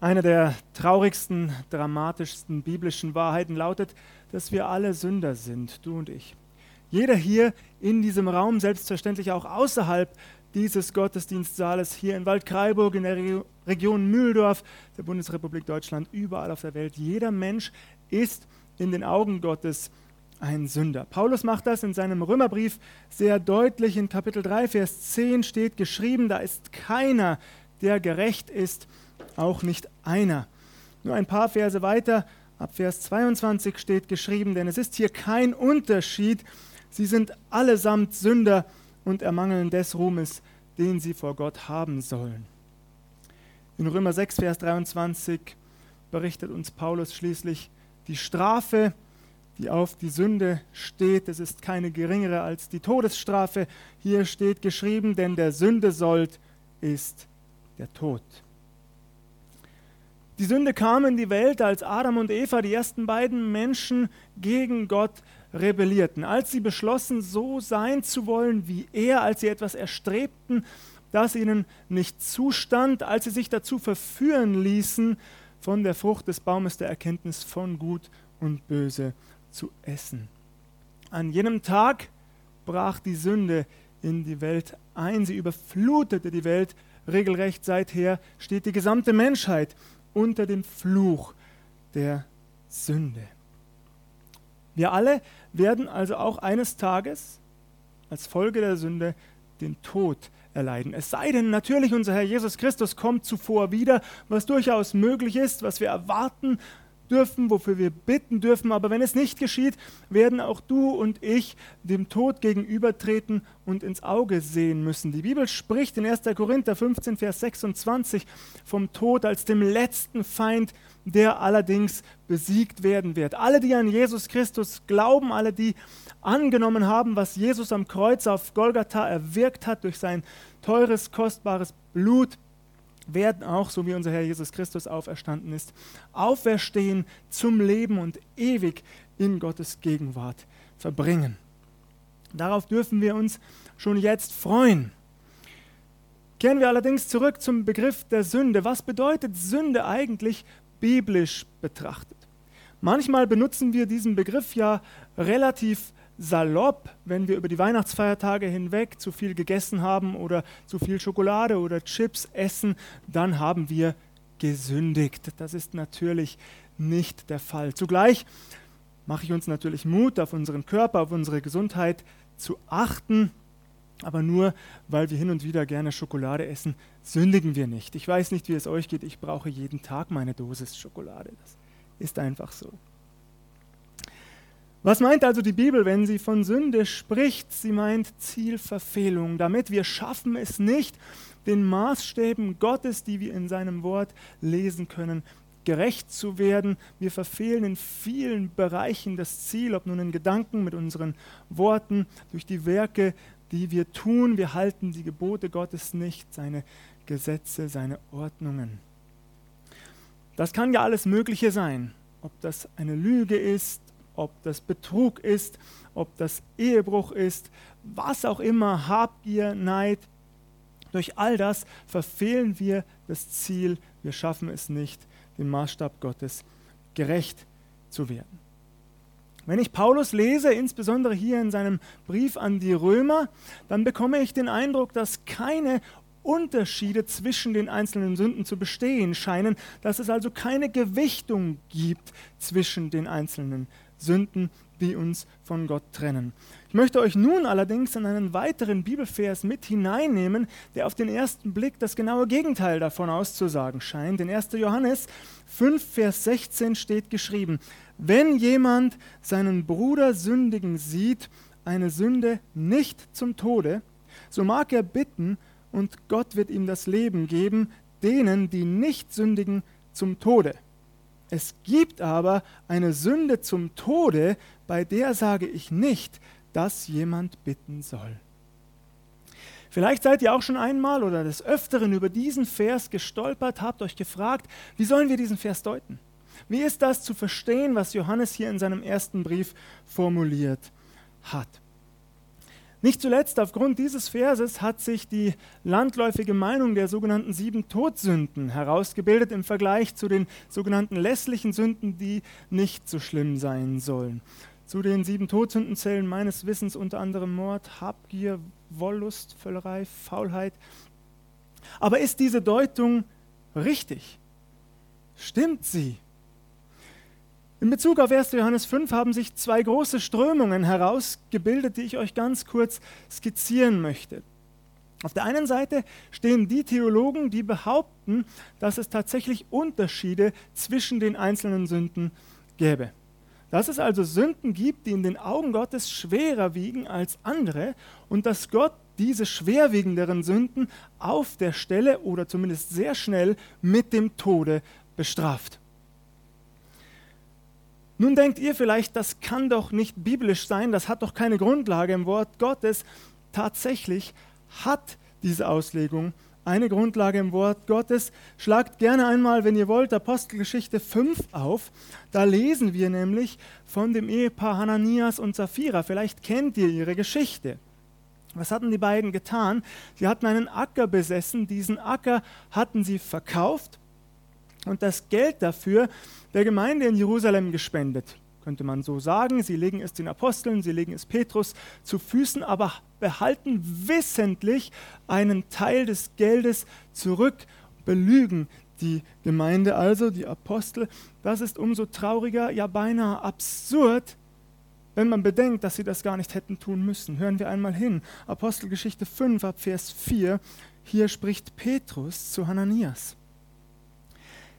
Eine der traurigsten, dramatischsten biblischen Wahrheiten lautet, dass wir alle Sünder sind, du und ich. Jeder hier in diesem Raum, selbstverständlich auch außerhalb dieses Gottesdienstsaales, hier in Waldkraiburg, in der Region Mühldorf, der Bundesrepublik Deutschland, überall auf der Welt. Jeder Mensch ist in den Augen Gottes ein Sünder. Paulus macht das in seinem Römerbrief sehr deutlich. In Kapitel 3, Vers 10 steht geschrieben, da ist keiner, der gerecht ist auch nicht einer. Nur ein paar Verse weiter, ab Vers 22 steht geschrieben, denn es ist hier kein Unterschied, sie sind allesamt Sünder und ermangeln des Ruhmes, den sie vor Gott haben sollen. In Römer 6, Vers 23 berichtet uns Paulus schließlich, die Strafe, die auf die Sünde steht, es ist keine geringere als die Todesstrafe. Hier steht geschrieben, denn der Sünde sollt ist der Tod. Die Sünde kam in die Welt, als Adam und Eva, die ersten beiden Menschen, gegen Gott rebellierten. Als sie beschlossen, so sein zu wollen wie er, als sie etwas erstrebten, das ihnen nicht zustand, als sie sich dazu verführen ließen, von der Frucht des Baumes der Erkenntnis von Gut und Böse zu essen. An jenem Tag brach die Sünde in die Welt ein, sie überflutete die Welt regelrecht. Seither steht die gesamte Menschheit unter dem Fluch der Sünde. Wir alle werden also auch eines Tages als Folge der Sünde den Tod erleiden. Es sei denn natürlich, unser Herr Jesus Christus kommt zuvor wieder, was durchaus möglich ist, was wir erwarten dürfen, wofür wir bitten dürfen. Aber wenn es nicht geschieht, werden auch du und ich dem Tod gegenübertreten und ins Auge sehen müssen. Die Bibel spricht in 1. Korinther 15, Vers 26 vom Tod als dem letzten Feind, der allerdings besiegt werden wird. Alle, die an Jesus Christus glauben, alle, die angenommen haben, was Jesus am Kreuz auf Golgatha erwirkt hat durch sein teures, kostbares Blut, werden auch, so wie unser Herr Jesus Christus auferstanden ist, auferstehen zum Leben und ewig in Gottes Gegenwart verbringen. Darauf dürfen wir uns schon jetzt freuen. Kehren wir allerdings zurück zum Begriff der Sünde. Was bedeutet Sünde eigentlich biblisch betrachtet? Manchmal benutzen wir diesen Begriff ja relativ salopp, wenn wir über die Weihnachtsfeiertage hinweg zu viel gegessen haben oder zu viel Schokolade oder Chips essen, dann haben wir gesündigt. Das ist natürlich nicht der Fall. Zugleich mache ich uns natürlich Mut, auf unseren Körper, auf unsere Gesundheit zu achten. Aber nur weil wir hin und wieder gerne Schokolade essen, sündigen wir nicht. Ich weiß nicht, wie es euch geht. Ich brauche jeden Tag meine Dosis Schokolade. Das ist einfach so. Was meint also die Bibel, wenn sie von Sünde spricht? Sie meint Zielverfehlung. Damit wir schaffen es nicht, den Maßstäben Gottes, die wir in seinem Wort lesen können, gerecht zu werden. Wir verfehlen in vielen Bereichen das Ziel, ob nun in Gedanken, mit unseren Worten, durch die Werke, die wir tun. Wir halten die Gebote Gottes nicht, seine Gesetze, seine Ordnungen. Das kann ja alles Mögliche sein. Ob das eine Lüge ist, ob das Betrug ist, ob das Ehebruch ist, was auch immer, Habgier, Neid. Durch all das verfehlen wir das Ziel, wir schaffen es nicht, dem Maßstab Gottes gerecht zu werden. Wenn ich Paulus lese, insbesondere hier in seinem Brief an die Römer, dann bekomme ich den Eindruck, dass keine Unterschiede zwischen den einzelnen Sünden zu bestehen scheinen, dass es also keine Gewichtung gibt zwischen den einzelnen Sünden, die uns von Gott trennen. Ich möchte euch nun allerdings in einen weiteren Bibelvers mit hineinnehmen, der auf den ersten Blick das genaue Gegenteil davon auszusagen scheint. In 1. Johannes 5, Vers 16 steht geschrieben, wenn jemand seinen Bruder sündigen sieht, eine Sünde nicht zum Tode, so mag er bitten und Gott wird ihm das Leben geben, denen, die nicht sündigen, zum Tode. Es gibt aber eine Sünde zum Tode, bei der sage ich nicht, dass jemand bitten soll. Vielleicht seid ihr auch schon einmal oder des Öfteren über diesen Vers gestolpert, habt euch gefragt, wie sollen wir diesen Vers deuten? Wie ist das zu verstehen, was Johannes hier in seinem ersten Brief formuliert hat? Nicht zuletzt aufgrund dieses Verses hat sich die landläufige Meinung der sogenannten sieben Todsünden herausgebildet im Vergleich zu den sogenannten lässlichen Sünden, die nicht so schlimm sein sollen. Zu den sieben Todsünden zählen meines Wissens unter anderem Mord, Habgier, Wollust, Völlerei, Faulheit. Aber ist diese Deutung richtig? Stimmt sie? In Bezug auf 1. Johannes 5 haben sich zwei große Strömungen herausgebildet, die ich euch ganz kurz skizzieren möchte. Auf der einen Seite stehen die Theologen, die behaupten, dass es tatsächlich Unterschiede zwischen den einzelnen Sünden gäbe. Dass es also Sünden gibt, die in den Augen Gottes schwerer wiegen als andere und dass Gott diese schwerwiegenderen Sünden auf der Stelle oder zumindest sehr schnell mit dem Tode bestraft. Nun denkt ihr vielleicht, das kann doch nicht biblisch sein, das hat doch keine Grundlage im Wort Gottes. Tatsächlich hat diese Auslegung eine Grundlage im Wort Gottes. Schlagt gerne einmal, wenn ihr wollt, Apostelgeschichte 5 auf. Da lesen wir nämlich von dem Ehepaar Hananias und Sapphira. Vielleicht kennt ihr ihre Geschichte. Was hatten die beiden getan? Sie hatten einen Acker besessen. Diesen Acker hatten sie verkauft und das Geld dafür der Gemeinde in Jerusalem gespendet. Könnte man so sagen. Sie legen es den Aposteln, sie legen es Petrus zu Füßen, aber behalten wissentlich einen Teil des Geldes zurück, belügen die Gemeinde, also die Apostel. Das ist umso trauriger, ja beinahe absurd, wenn man bedenkt, dass sie das gar nicht hätten tun müssen. Hören wir einmal hin. Apostelgeschichte 5 ab Vers 4. Hier spricht Petrus zu Hananias.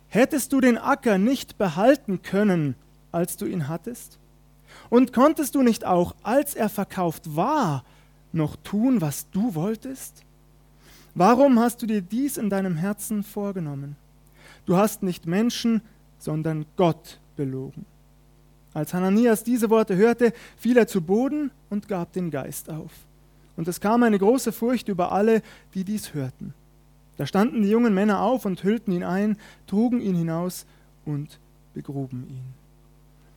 Hättest du den Acker nicht behalten können, als du ihn hattest? Und konntest du nicht auch, als er verkauft war, noch tun, was du wolltest? Warum hast du dir dies in deinem Herzen vorgenommen? Du hast nicht Menschen, sondern Gott belogen. Als Hananias diese Worte hörte, fiel er zu Boden und gab den Geist auf. Und es kam eine große Furcht über alle, die dies hörten. Da standen die jungen Männer auf und hüllten ihn ein, trugen ihn hinaus und begruben ihn.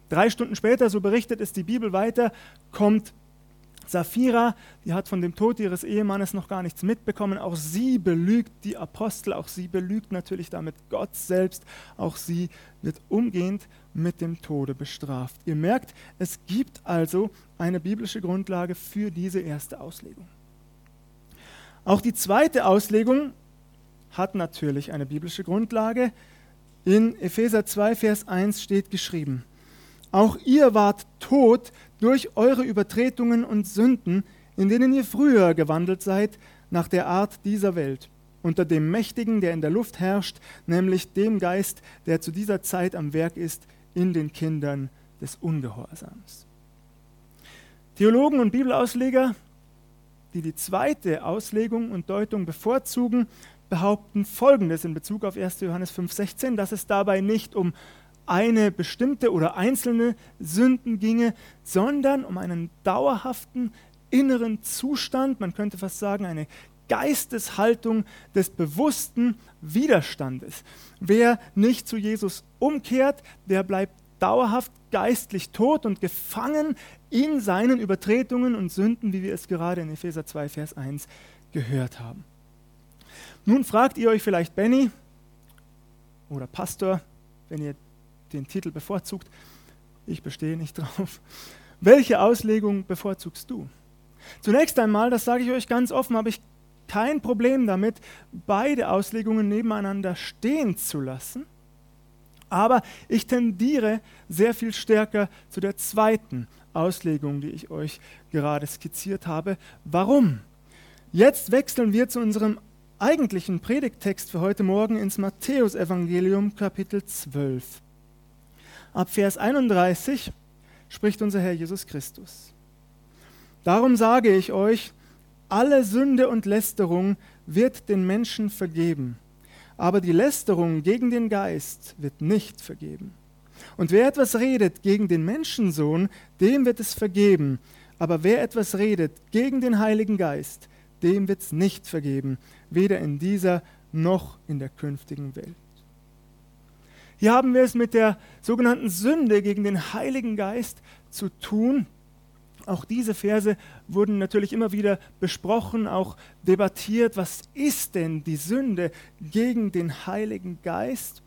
Drei Stunden später, so berichtet es die Bibel weiter, kommt Sapphira, die hat von dem Tod ihres Ehemannes noch gar nichts mitbekommen. Auch sie belügt die Apostel, auch sie belügt natürlich damit Gott selbst. Auch sie wird umgehend mit dem Tode bestraft. Ihr merkt, es gibt also eine biblische Grundlage für diese erste Auslegung. Auch die zweite Auslegung hat natürlich eine biblische Grundlage. In Epheser 2, Vers 1 steht geschrieben, auch ihr wart tot durch eure Übertretungen und Sünden, in denen ihr früher gewandelt seid, nach der Art dieser Welt, unter dem Mächtigen, der in der Luft herrscht, nämlich dem Geist, der zu dieser Zeit am Werk ist in den Kindern des Ungehorsams. Theologen und Bibelausleger, die die zweite Auslegung und Deutung bevorzugen, behaupten Folgendes in Bezug auf 1. Johannes 5,16, dass es dabei nicht um eine bestimmte oder einzelne Sünden ginge, sondern um einen dauerhaften inneren Zustand, man könnte fast sagen, eine Geisteshaltung des bewussten Widerstandes. Wer nicht zu Jesus umkehrt, der bleibt dauerhaft geistlich tot und gefangen in seinen Übertretungen und Sünden, wie wir es gerade in Epheser 2, Vers 1 gehört haben. Nun fragt ihr euch vielleicht, Benny oder Pastor, wenn ihr den Titel bevorzugt, ich bestehe nicht drauf, welche Auslegung bevorzugst du? Zunächst einmal, das sage ich euch ganz offen, habe ich kein Problem damit, beide Auslegungen nebeneinander stehen zu lassen. Aber ich tendiere sehr viel stärker zu der zweiten Auslegung, die ich euch gerade skizziert habe. Warum? Jetzt wechseln wir zu unserem eigentlichen Predigttext für heute Morgen ins Matthäusevangelium Kapitel 12. Ab Vers 31 spricht unser Herr Jesus Christus. Darum sage ich euch, alle Sünde und Lästerung wird den Menschen vergeben, aber die Lästerung gegen den Geist wird nicht vergeben. Und wer etwas redet gegen den Menschensohn, dem wird es vergeben, aber wer etwas redet gegen den Heiligen Geist, dem wird es nicht vergeben, weder in dieser noch in der künftigen Welt. Hier haben wir es mit der sogenannten Sünde gegen den Heiligen Geist zu tun. Auch diese Verse wurden natürlich immer wieder besprochen, auch debattiert. Was ist denn die Sünde gegen den Heiligen Geist?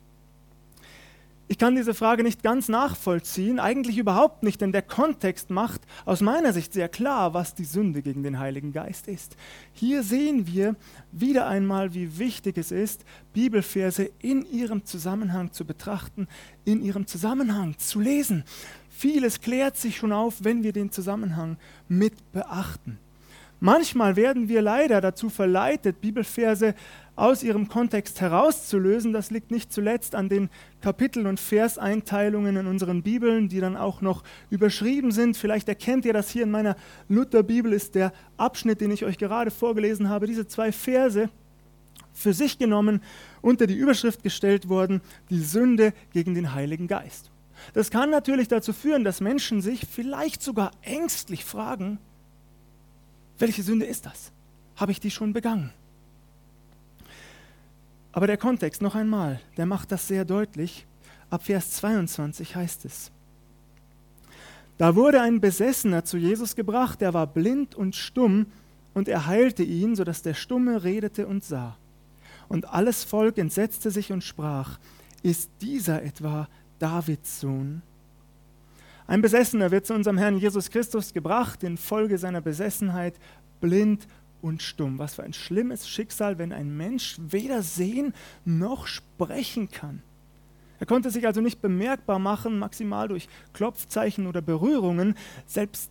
Ich kann diese Frage nicht ganz nachvollziehen, eigentlich überhaupt nicht, denn der Kontext macht aus meiner Sicht sehr klar, was die Sünde gegen den Heiligen Geist ist. Hier sehen wir wieder einmal, wie wichtig es ist, Bibelverse in ihrem Zusammenhang zu betrachten, in ihrem Zusammenhang zu lesen. Vieles klärt sich schon auf, wenn wir den Zusammenhang mit beachten. Manchmal werden wir leider dazu verleitet, Bibelverse aus ihrem Kontext herauszulösen. Das liegt nicht zuletzt an den Kapitel- und Verseinteilungen in unseren Bibeln, die dann auch noch überschrieben sind. Vielleicht erkennt ihr das hier in meiner Lutherbibel, ist der Abschnitt, den ich euch gerade vorgelesen habe. Diese zwei Verse für sich genommen unter die Überschrift gestellt worden, die Sünde gegen den Heiligen Geist. Das kann natürlich dazu führen, dass Menschen sich vielleicht sogar ängstlich fragen, welche Sünde ist das? Habe ich die schon begangen? Aber der Kontext noch einmal, der macht das sehr deutlich. Ab Vers 22 heißt es, da wurde ein Besessener zu Jesus gebracht, der war blind und stumm, und er heilte ihn, sodass der Stumme redete und sah. Und alles Volk entsetzte sich und sprach, ist dieser etwa Davids Sohn? Ein Besessener wird zu unserem Herrn Jesus Christus gebracht, infolge seiner Besessenheit, blind und stumm. Was für ein schlimmes Schicksal, wenn ein Mensch weder sehen noch sprechen kann. Er konnte sich also nicht bemerkbar machen, maximal durch Klopfzeichen oder Berührungen. Selbst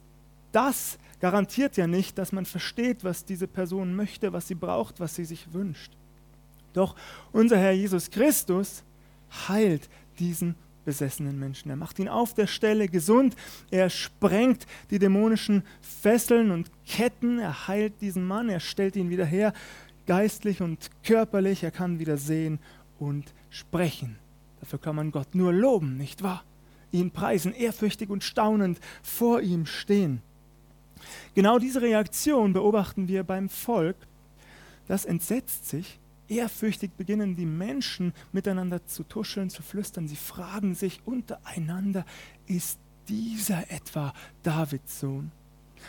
das garantiert ja nicht, dass man versteht, was diese Person möchte, was sie braucht, was sie sich wünscht. Doch unser Herr Jesus Christus heilt diesen besessenen Menschen. Er macht ihn auf der Stelle gesund. Er sprengt die dämonischen Fesseln und Ketten. Er heilt diesen Mann. Er stellt ihn wieder her, geistlich und körperlich. Er kann wieder sehen und sprechen. Dafür kann man Gott nur loben, nicht wahr? Ihn preisen, ehrfürchtig und staunend vor ihm stehen. Genau diese Reaktion beobachten wir beim Volk. Das entsetzt sich Ehrfürchtig beginnen die Menschen miteinander zu tuscheln, zu flüstern. Sie fragen sich untereinander, ist dieser etwa Davids Sohn?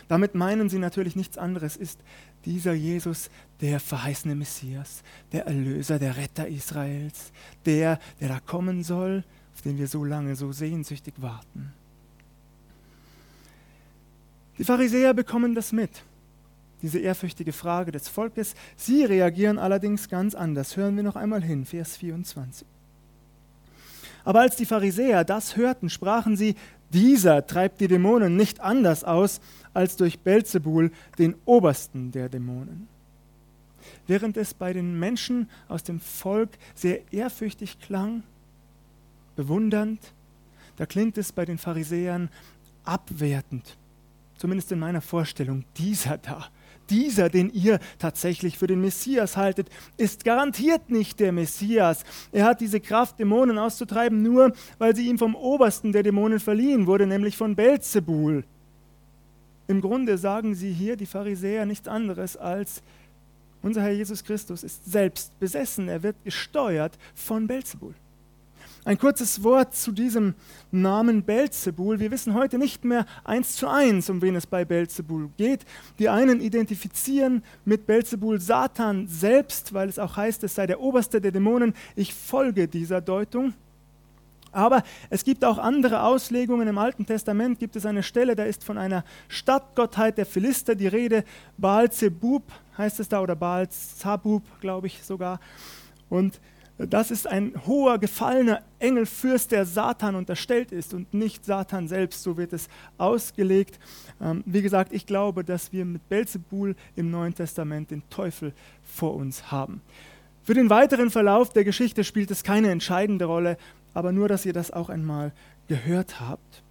Damit meinen sie natürlich nichts anderes, ist dieser Jesus der verheißene Messias, der Erlöser, der Retter Israels, der, der da kommen soll, auf den wir so lange, so sehnsüchtig warten. Die Pharisäer bekommen das mit diese ehrfürchtige Frage des Volkes. Sie reagieren allerdings ganz anders. Hören wir noch einmal hin, Vers 24. Aber als die Pharisäer das hörten, sprachen sie, dieser treibt die Dämonen nicht anders aus als durch Belzebul, den obersten der Dämonen. Während es bei den Menschen aus dem Volk sehr ehrfürchtig klang, bewundernd, da klingt es bei den Pharisäern abwertend, zumindest in meiner Vorstellung, dieser da, dieser, den ihr tatsächlich für den Messias haltet, ist garantiert nicht der Messias. Er hat diese Kraft, Dämonen auszutreiben, nur weil sie ihm vom Obersten der Dämonen verliehen wurde, nämlich von Belzebul. Im Grunde sagen sie hier, die Pharisäer, nichts anderes als, unser Herr Jesus Christus ist selbst besessen, er wird gesteuert von Belzebul. Ein kurzes Wort zu diesem Namen Belzebul. Wir wissen heute nicht mehr eins zu eins, um wen es bei Belzebul geht. Die einen identifizieren mit Belzebul Satan selbst, weil es auch heißt, es sei der oberste der Dämonen. Ich folge dieser Deutung. Aber es gibt auch andere Auslegungen. Im Alten Testament gibt es eine Stelle, da ist von einer Stadtgottheit der Philister die Rede. Baal Zebub heißt es da, oder Baal Zabub, glaube ich sogar. Und das ist ein hoher, gefallener Engelfürst, der Satan unterstellt ist und nicht Satan selbst, so wird es ausgelegt. Ähm, wie gesagt, ich glaube, dass wir mit Belzebul im Neuen Testament den Teufel vor uns haben. Für den weiteren Verlauf der Geschichte spielt es keine entscheidende Rolle, aber nur, dass ihr das auch einmal gehört habt.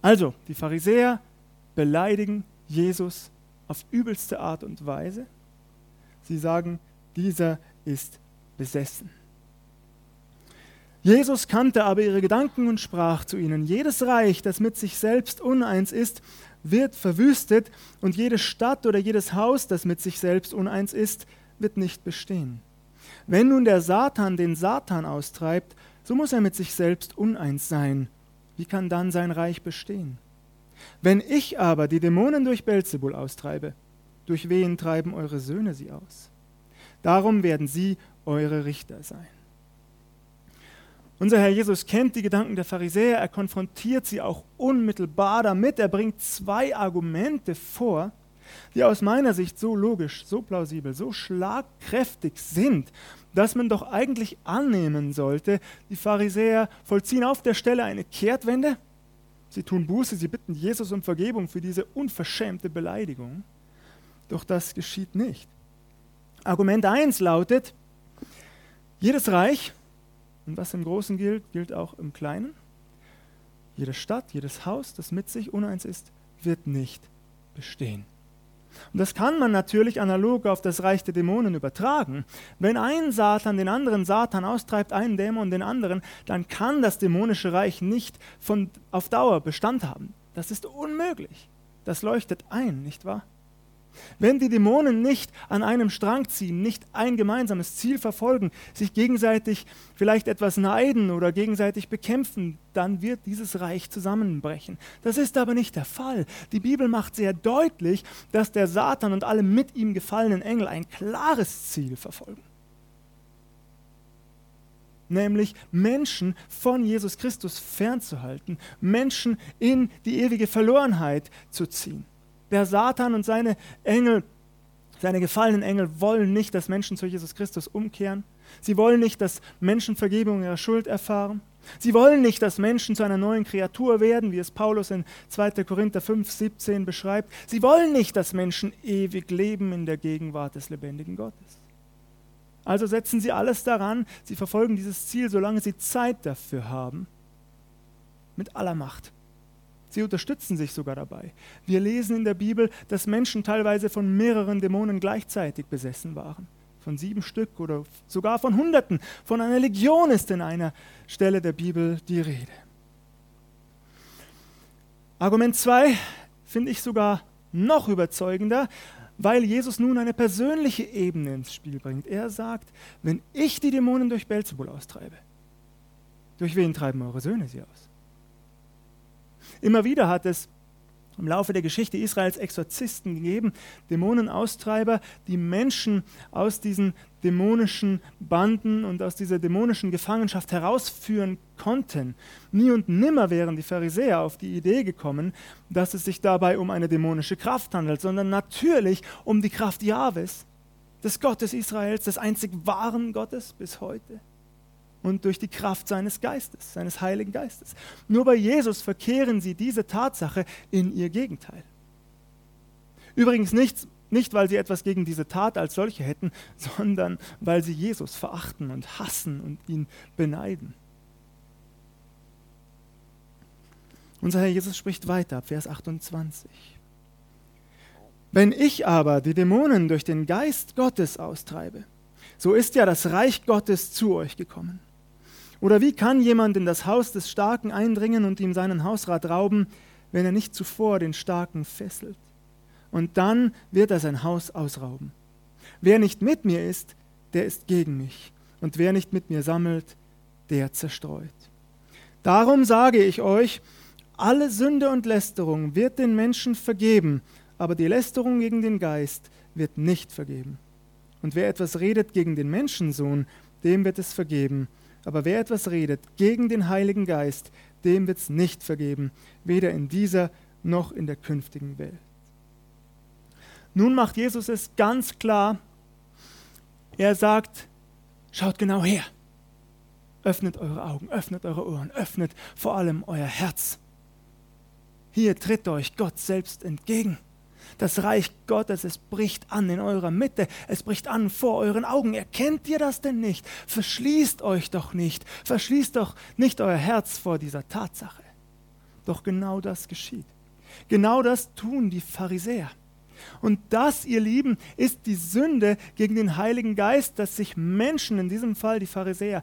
Also, die Pharisäer beleidigen Jesus auf übelste Art und Weise. Sie sagen, dieser ist besessen. Jesus kannte aber ihre Gedanken und sprach zu ihnen, jedes Reich, das mit sich selbst uneins ist, wird verwüstet und jede Stadt oder jedes Haus, das mit sich selbst uneins ist, wird nicht bestehen. Wenn nun der Satan den Satan austreibt, so muss er mit sich selbst uneins sein. Wie kann dann sein Reich bestehen? Wenn ich aber die Dämonen durch Belzebul austreibe, durch wen treiben eure Söhne sie aus? Darum werden sie eure Richter sein. Unser Herr Jesus kennt die Gedanken der Pharisäer, er konfrontiert sie auch unmittelbar damit. Er bringt zwei Argumente vor, die aus meiner Sicht so logisch, so plausibel, so schlagkräftig sind, dass man doch eigentlich annehmen sollte, die Pharisäer vollziehen auf der Stelle eine Kehrtwende. Sie tun Buße, sie bitten Jesus um Vergebung für diese unverschämte Beleidigung. Doch das geschieht nicht. Argument 1 lautet, jedes Reich, und was im Großen gilt, gilt auch im Kleinen, jede Stadt, jedes Haus, das mit sich uneins ist, wird nicht bestehen. Und das kann man natürlich analog auf das Reich der Dämonen übertragen. Wenn ein Satan den anderen Satan austreibt, einen Dämon den anderen, dann kann das dämonische Reich nicht von, auf Dauer Bestand haben. Das ist unmöglich. Das leuchtet ein, nicht wahr? Wenn die Dämonen nicht an einem Strang ziehen, nicht ein gemeinsames Ziel verfolgen, sich gegenseitig vielleicht etwas neiden oder gegenseitig bekämpfen, dann wird dieses Reich zusammenbrechen. Das ist aber nicht der Fall. Die Bibel macht sehr deutlich, dass der Satan und alle mit ihm gefallenen Engel ein klares Ziel verfolgen. Nämlich Menschen von Jesus Christus fernzuhalten, Menschen in die ewige Verlorenheit zu ziehen. Der Satan und seine Engel, seine gefallenen Engel wollen nicht, dass Menschen zu Jesus Christus umkehren. Sie wollen nicht, dass Menschen Vergebung ihrer Schuld erfahren. Sie wollen nicht, dass Menschen zu einer neuen Kreatur werden, wie es Paulus in 2. Korinther 5, 17 beschreibt. Sie wollen nicht, dass Menschen ewig leben in der Gegenwart des lebendigen Gottes. Also setzen sie alles daran, sie verfolgen dieses Ziel, solange sie Zeit dafür haben, mit aller Macht. Sie unterstützen sich sogar dabei. Wir lesen in der Bibel, dass Menschen teilweise von mehreren Dämonen gleichzeitig besessen waren. Von sieben Stück oder sogar von Hunderten. Von einer Legion ist in einer Stelle der Bibel die Rede. Argument 2 finde ich sogar noch überzeugender, weil Jesus nun eine persönliche Ebene ins Spiel bringt. Er sagt, wenn ich die Dämonen durch Belzebul austreibe, durch wen treiben eure Söhne sie aus? Immer wieder hat es im Laufe der Geschichte Israels Exorzisten gegeben, Dämonenaustreiber, die Menschen aus diesen dämonischen Banden und aus dieser dämonischen Gefangenschaft herausführen konnten. Nie und nimmer wären die Pharisäer auf die Idee gekommen, dass es sich dabei um eine dämonische Kraft handelt, sondern natürlich um die Kraft Jahwes, des Gottes Israels, des einzig wahren Gottes bis heute und durch die Kraft seines Geistes, seines Heiligen Geistes. Nur bei Jesus verkehren sie diese Tatsache in ihr Gegenteil. Übrigens nicht, nicht, weil sie etwas gegen diese Tat als solche hätten, sondern weil sie Jesus verachten und hassen und ihn beneiden. Unser Herr Jesus spricht weiter, Vers 28. Wenn ich aber die Dämonen durch den Geist Gottes austreibe, so ist ja das Reich Gottes zu euch gekommen. Oder wie kann jemand in das Haus des Starken eindringen und ihm seinen Hausrat rauben, wenn er nicht zuvor den Starken fesselt? Und dann wird er sein Haus ausrauben. Wer nicht mit mir ist, der ist gegen mich. Und wer nicht mit mir sammelt, der zerstreut. Darum sage ich euch, alle Sünde und Lästerung wird den Menschen vergeben, aber die Lästerung gegen den Geist wird nicht vergeben. Und wer etwas redet gegen den Menschensohn, dem wird es vergeben aber wer etwas redet gegen den Heiligen Geist, dem wird es nicht vergeben, weder in dieser noch in der künftigen Welt. Nun macht Jesus es ganz klar. Er sagt, schaut genau her. Öffnet eure Augen, öffnet eure Ohren, öffnet vor allem euer Herz. Hier tritt euch Gott selbst entgegen. Das Reich Gottes, es bricht an in eurer Mitte, es bricht an vor euren Augen. Erkennt ihr das denn nicht? Verschließt euch doch nicht, verschließt doch nicht euer Herz vor dieser Tatsache. Doch genau das geschieht. Genau das tun die Pharisäer. Und das, ihr Lieben, ist die Sünde gegen den Heiligen Geist, dass sich Menschen, in diesem Fall die Pharisäer,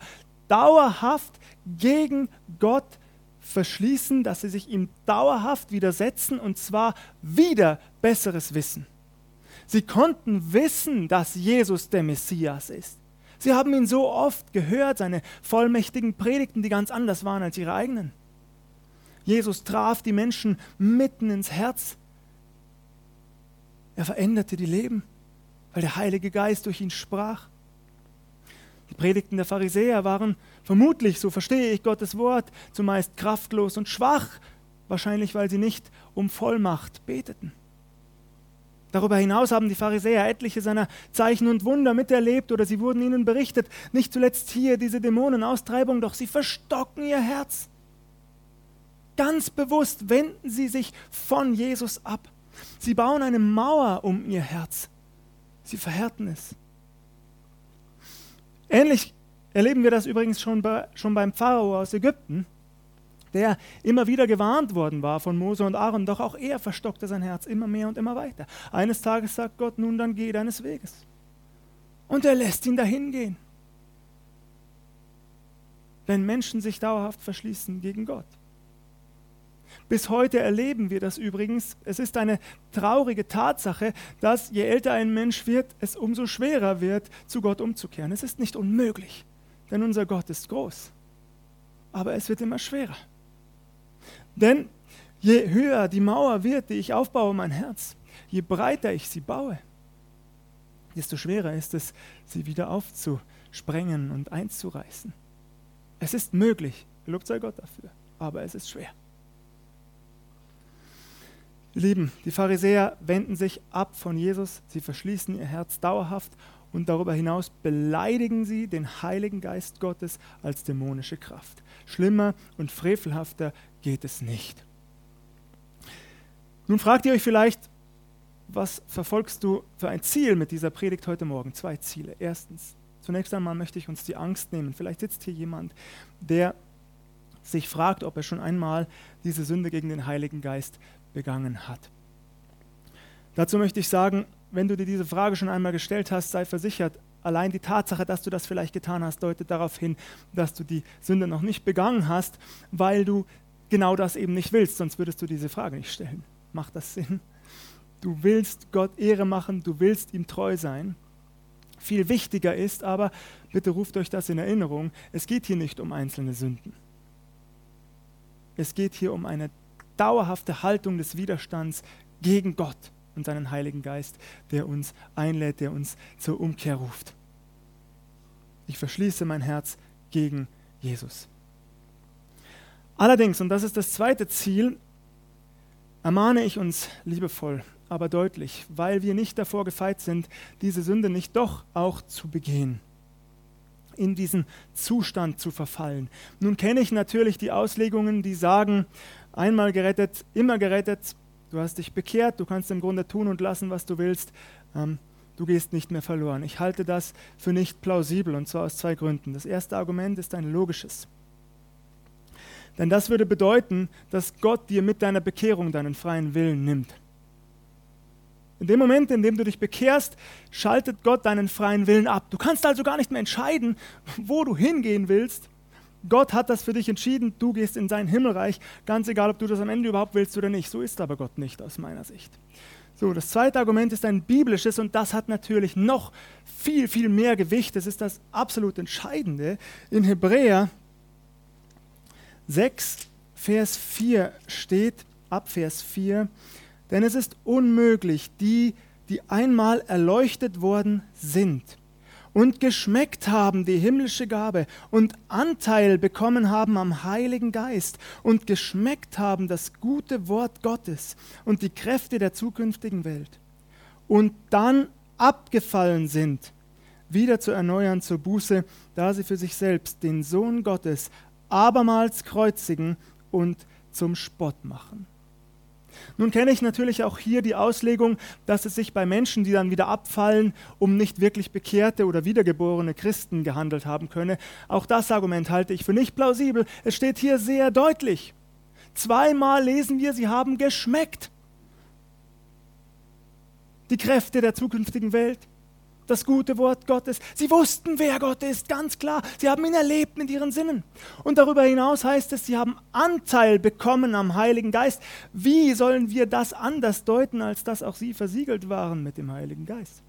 dauerhaft gegen Gott verschließen, dass sie sich ihm dauerhaft widersetzen und zwar wieder besseres Wissen. Sie konnten wissen, dass Jesus der Messias ist. Sie haben ihn so oft gehört, seine vollmächtigen Predigten, die ganz anders waren als ihre eigenen. Jesus traf die Menschen mitten ins Herz. Er veränderte die Leben, weil der Heilige Geist durch ihn sprach. Die Predigten der Pharisäer waren vermutlich, so verstehe ich Gottes Wort, zumeist kraftlos und schwach, wahrscheinlich weil sie nicht um Vollmacht beteten. Darüber hinaus haben die Pharisäer etliche seiner Zeichen und Wunder miterlebt oder sie wurden ihnen berichtet. Nicht zuletzt hier diese Dämonenaustreibung, doch sie verstocken ihr Herz. Ganz bewusst wenden sie sich von Jesus ab. Sie bauen eine Mauer um ihr Herz. Sie verhärten es. Ähnlich erleben wir das übrigens schon, bei, schon beim Pharao aus Ägypten der immer wieder gewarnt worden war von Mose und Aaron, doch auch er verstockte sein Herz immer mehr und immer weiter. Eines Tages sagt Gott, nun dann geh deines Weges. Und er lässt ihn dahin gehen. Wenn Menschen sich dauerhaft verschließen gegen Gott. Bis heute erleben wir das übrigens. Es ist eine traurige Tatsache, dass je älter ein Mensch wird, es umso schwerer wird, zu Gott umzukehren. Es ist nicht unmöglich, denn unser Gott ist groß. Aber es wird immer schwerer. Denn je höher die Mauer wird, die ich aufbaue, mein Herz, je breiter ich sie baue, desto schwerer ist es, sie wieder aufzusprengen und einzureißen. Es ist möglich, gelobt sei Gott dafür, aber es ist schwer. Lieben, die Pharisäer wenden sich ab von Jesus, sie verschließen ihr Herz dauerhaft und darüber hinaus beleidigen sie den Heiligen Geist Gottes als dämonische Kraft. Schlimmer und frevelhafter geht es nicht. Nun fragt ihr euch vielleicht, was verfolgst du für ein Ziel mit dieser Predigt heute Morgen? Zwei Ziele. Erstens, zunächst einmal möchte ich uns die Angst nehmen. Vielleicht sitzt hier jemand, der sich fragt, ob er schon einmal diese Sünde gegen den Heiligen Geist begangen hat. Dazu möchte ich sagen, wenn du dir diese Frage schon einmal gestellt hast, sei versichert, allein die Tatsache, dass du das vielleicht getan hast, deutet darauf hin, dass du die Sünde noch nicht begangen hast, weil du genau das eben nicht willst, sonst würdest du diese Frage nicht stellen. Macht das Sinn? Du willst Gott Ehre machen, du willst ihm treu sein. Viel wichtiger ist aber, bitte ruft euch das in Erinnerung, es geht hier nicht um einzelne Sünden. Es geht hier um eine dauerhafte Haltung des Widerstands gegen Gott und seinen Heiligen Geist, der uns einlädt, der uns zur Umkehr ruft. Ich verschließe mein Herz gegen Jesus. Allerdings, und das ist das zweite Ziel, ermahne ich uns liebevoll, aber deutlich, weil wir nicht davor gefeit sind, diese Sünde nicht doch auch zu begehen, in diesen Zustand zu verfallen. Nun kenne ich natürlich die Auslegungen, die sagen, einmal gerettet, immer gerettet, Du hast dich bekehrt, du kannst im Grunde tun und lassen, was du willst. Ähm, du gehst nicht mehr verloren. Ich halte das für nicht plausibel und zwar aus zwei Gründen. Das erste Argument ist ein logisches. Denn das würde bedeuten, dass Gott dir mit deiner Bekehrung deinen freien Willen nimmt. In dem Moment, in dem du dich bekehrst, schaltet Gott deinen freien Willen ab. Du kannst also gar nicht mehr entscheiden, wo du hingehen willst, Gott hat das für dich entschieden, du gehst in sein Himmelreich, ganz egal, ob du das am Ende überhaupt willst oder nicht. So ist aber Gott nicht aus meiner Sicht. So, das zweite Argument ist ein biblisches und das hat natürlich noch viel, viel mehr Gewicht. Das ist das absolut Entscheidende. In Hebräer 6, Vers 4 steht, ab Vers 4, denn es ist unmöglich, die, die einmal erleuchtet worden sind und geschmeckt haben die himmlische Gabe und Anteil bekommen haben am Heiligen Geist und geschmeckt haben das gute Wort Gottes und die Kräfte der zukünftigen Welt und dann abgefallen sind, wieder zu erneuern zur Buße, da sie für sich selbst den Sohn Gottes abermals kreuzigen und zum Spott machen. Nun kenne ich natürlich auch hier die Auslegung, dass es sich bei Menschen, die dann wieder abfallen, um nicht wirklich bekehrte oder wiedergeborene Christen gehandelt haben könne. Auch das Argument halte ich für nicht plausibel. Es steht hier sehr deutlich. Zweimal lesen wir, sie haben geschmeckt. Die Kräfte der zukünftigen Welt das gute Wort Gottes. Sie wussten, wer Gott ist, ganz klar. Sie haben ihn erlebt mit ihren Sinnen. Und darüber hinaus heißt es, sie haben Anteil bekommen am Heiligen Geist. Wie sollen wir das anders deuten, als dass auch sie versiegelt waren mit dem Heiligen Geist?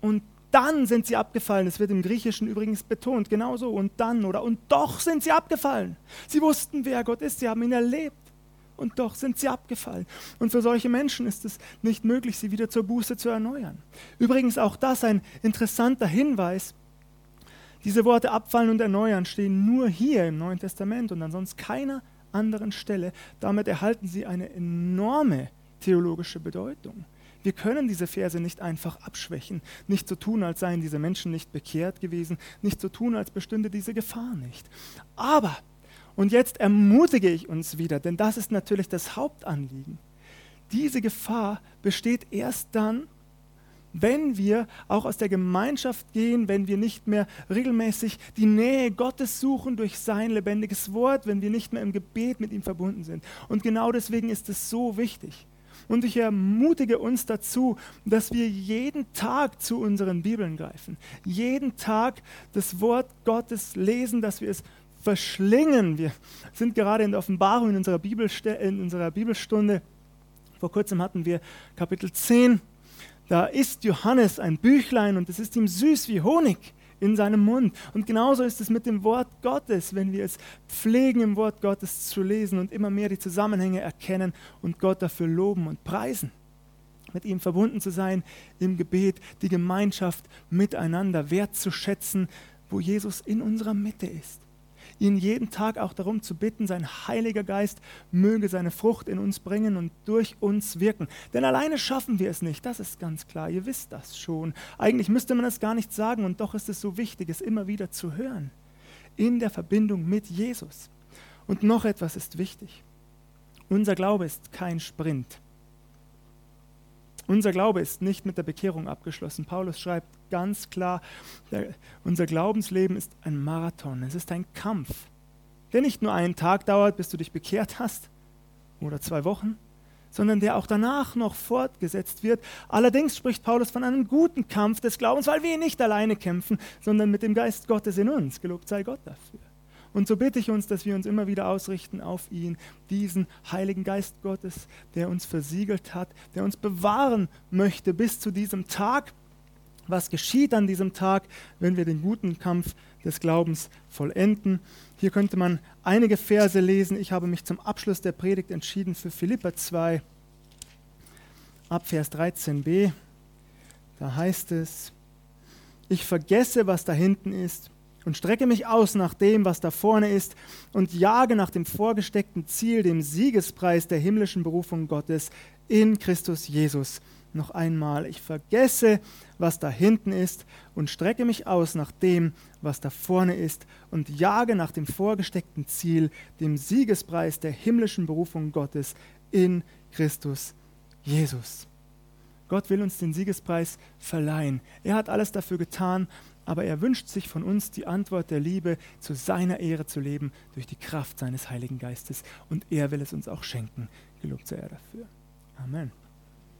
Und dann sind sie abgefallen. Das wird im Griechischen übrigens betont, genauso. Und dann oder und doch sind sie abgefallen. Sie wussten, wer Gott ist, sie haben ihn erlebt. Und doch sind sie abgefallen. Und für solche Menschen ist es nicht möglich, sie wieder zur Buße zu erneuern. Übrigens auch das ein interessanter Hinweis. Diese Worte abfallen und erneuern stehen nur hier im Neuen Testament und an sonst keiner anderen Stelle. Damit erhalten sie eine enorme theologische Bedeutung. Wir können diese Verse nicht einfach abschwächen, nicht so tun, als seien diese Menschen nicht bekehrt gewesen, nicht so tun, als bestünde diese Gefahr nicht. Aber, und jetzt ermutige ich uns wieder, denn das ist natürlich das Hauptanliegen, diese Gefahr besteht erst dann, wenn wir auch aus der Gemeinschaft gehen, wenn wir nicht mehr regelmäßig die Nähe Gottes suchen durch sein lebendiges Wort, wenn wir nicht mehr im Gebet mit ihm verbunden sind. Und genau deswegen ist es so wichtig. Und ich ermutige uns dazu, dass wir jeden Tag zu unseren Bibeln greifen, jeden Tag das Wort Gottes lesen, dass wir es verschlingen. Wir sind gerade in der Offenbarung in unserer, in unserer Bibelstunde. Vor kurzem hatten wir Kapitel 10. Da ist Johannes ein Büchlein und es ist ihm süß wie Honig in seinem Mund. Und genauso ist es mit dem Wort Gottes, wenn wir es pflegen, im Wort Gottes zu lesen und immer mehr die Zusammenhänge erkennen und Gott dafür loben und preisen. Mit ihm verbunden zu sein im Gebet, die Gemeinschaft miteinander wertzuschätzen, wo Jesus in unserer Mitte ist ihn jeden Tag auch darum zu bitten, sein Heiliger Geist möge seine Frucht in uns bringen und durch uns wirken. Denn alleine schaffen wir es nicht, das ist ganz klar, ihr wisst das schon. Eigentlich müsste man es gar nicht sagen und doch ist es so wichtig, es immer wieder zu hören. In der Verbindung mit Jesus. Und noch etwas ist wichtig. Unser Glaube ist kein Sprint. Unser Glaube ist nicht mit der Bekehrung abgeschlossen. Paulus schreibt ganz klar, der, unser Glaubensleben ist ein Marathon, es ist ein Kampf, der nicht nur einen Tag dauert, bis du dich bekehrt hast oder zwei Wochen, sondern der auch danach noch fortgesetzt wird. Allerdings spricht Paulus von einem guten Kampf des Glaubens, weil wir nicht alleine kämpfen, sondern mit dem Geist Gottes in uns. Gelobt sei Gott dafür. Und so bitte ich uns, dass wir uns immer wieder ausrichten auf ihn, diesen Heiligen Geist Gottes, der uns versiegelt hat, der uns bewahren möchte bis zu diesem Tag. Was geschieht an diesem Tag, wenn wir den guten Kampf des Glaubens vollenden? Hier könnte man einige Verse lesen. Ich habe mich zum Abschluss der Predigt entschieden für Philippa 2, ab Vers 13b. Da heißt es, ich vergesse, was da hinten ist und strecke mich aus nach dem, was da vorne ist und jage nach dem vorgesteckten Ziel, dem Siegespreis der himmlischen Berufung Gottes in Christus Jesus. Noch einmal, ich vergesse, was da hinten ist und strecke mich aus nach dem, was da vorne ist und jage nach dem vorgesteckten Ziel, dem Siegespreis der himmlischen Berufung Gottes in Christus Jesus. Gott will uns den Siegespreis verleihen. Er hat alles dafür getan aber er wünscht sich von uns die Antwort der Liebe, zu seiner Ehre zu leben durch die Kraft seines Heiligen Geistes. Und er will es uns auch schenken. Gelobt sei er dafür. Amen.